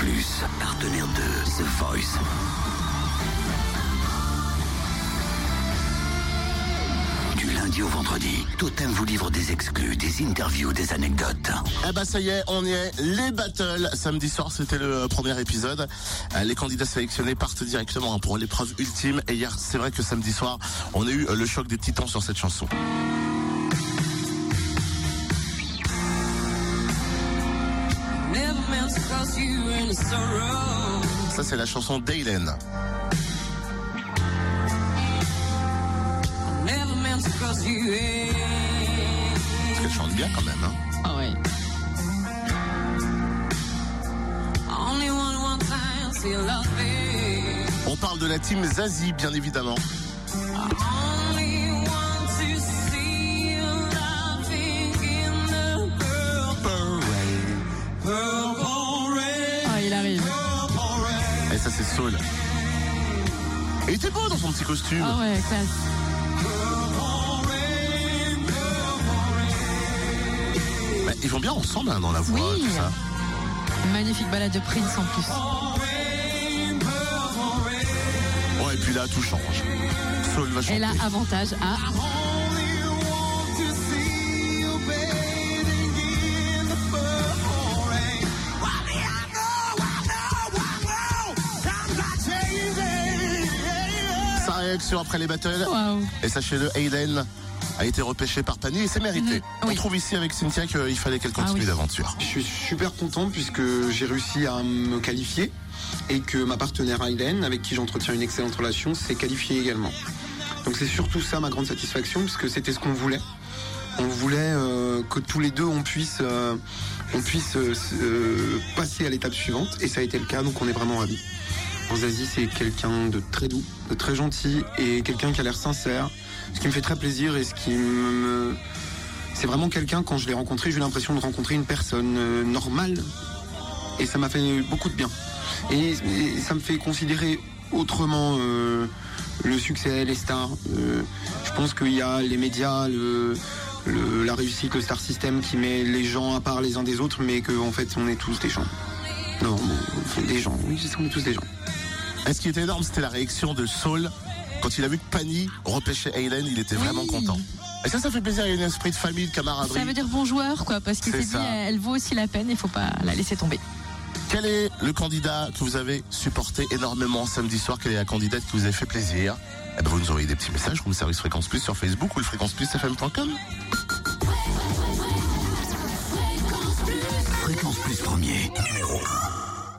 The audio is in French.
Plus, partenaire de The Voice. Du lundi au vendredi, Totem vous livre des exclus, des interviews, des anecdotes. Eh ben ça y est, on y est. Les battles. Samedi soir, c'était le premier épisode. Euh, Les candidats sélectionnés partent directement hein, pour l'épreuve ultime. Et hier, c'est vrai que samedi soir, on a eu le choc des titans sur cette chanson. Ça, c'est la chanson d'Aylen. Never meant to cause you any. Parce qu'elle chante bien quand même. Hein. Ah ouais. Only one one time, see love me. On parle de la team Zazie, bien évidemment. C'est. Et il était beau dans son petit costume. Ah ouais, classe. Bah, ils vont bien ensemble hein, dans la voix, Oui. tout ça. Magnifique balade de Prince en plus. Ouais, et puis là, tout change. Soul va chanter. Elle a avantage à. Réaction après les battles. Et sachez-le, Hayden a été repêché par Pani et c'est mérité. Mhm, On trouve ici avec Cynthia qu'il fallait qu'elle continue Ah oui. l'aventure. Je suis super content puisque j'ai réussi à me qualifier et que ma partenaire Aileen, avec qui j'entretiens une excellente relation, s'est qualifiée également. Donc c'est surtout ça ma grande satisfaction puisque c'était ce qu'on voulait. On voulait euh, que tous les deux on puisse, euh, on puisse euh, passer à l'étape suivante et ça a été le cas donc on est vraiment ravis. Zazie c'est quelqu'un de très doux, de très gentil et quelqu'un qui a l'air sincère, ce qui me fait très plaisir et ce qui me, c'est vraiment quelqu'un, quand je l'ai rencontré, j'ai eu l'impression de rencontrer une personne euh, normale. Et ça m'a fait beaucoup de bien. Et, ça me fait considérer autrement euh, le succès, les stars. Euh, je pense qu'il y a les médias, la réussite, le star system qui met les gens à part les uns des autres, mais qu'en en fait, on est tous des gens. Non, on des gens. Oui, on est tous des gens. Et ce qui était énorme, c'était la réaction de Saul. Quand il a vu que Pani repêchait Hayden, il était vraiment Oui. content. Et ça, ça fait plaisir. Il y a un esprit de famille, de camaraderie. Ça veut dire bon joueur, quoi, parce qu'il C'est s'est dit, ça. elle vaut aussi la peine, il faut pas la laisser tomber. Quel est le candidat que vous avez supporté énormément samedi soir? Quelle est la candidate qui vous a fait plaisir? Eh ben, Vous nous envoyez des petits messages, room service fréquence plus sur Facebook ou le fréquence plus fm.com. Fréquence Plus premier, numéro 1.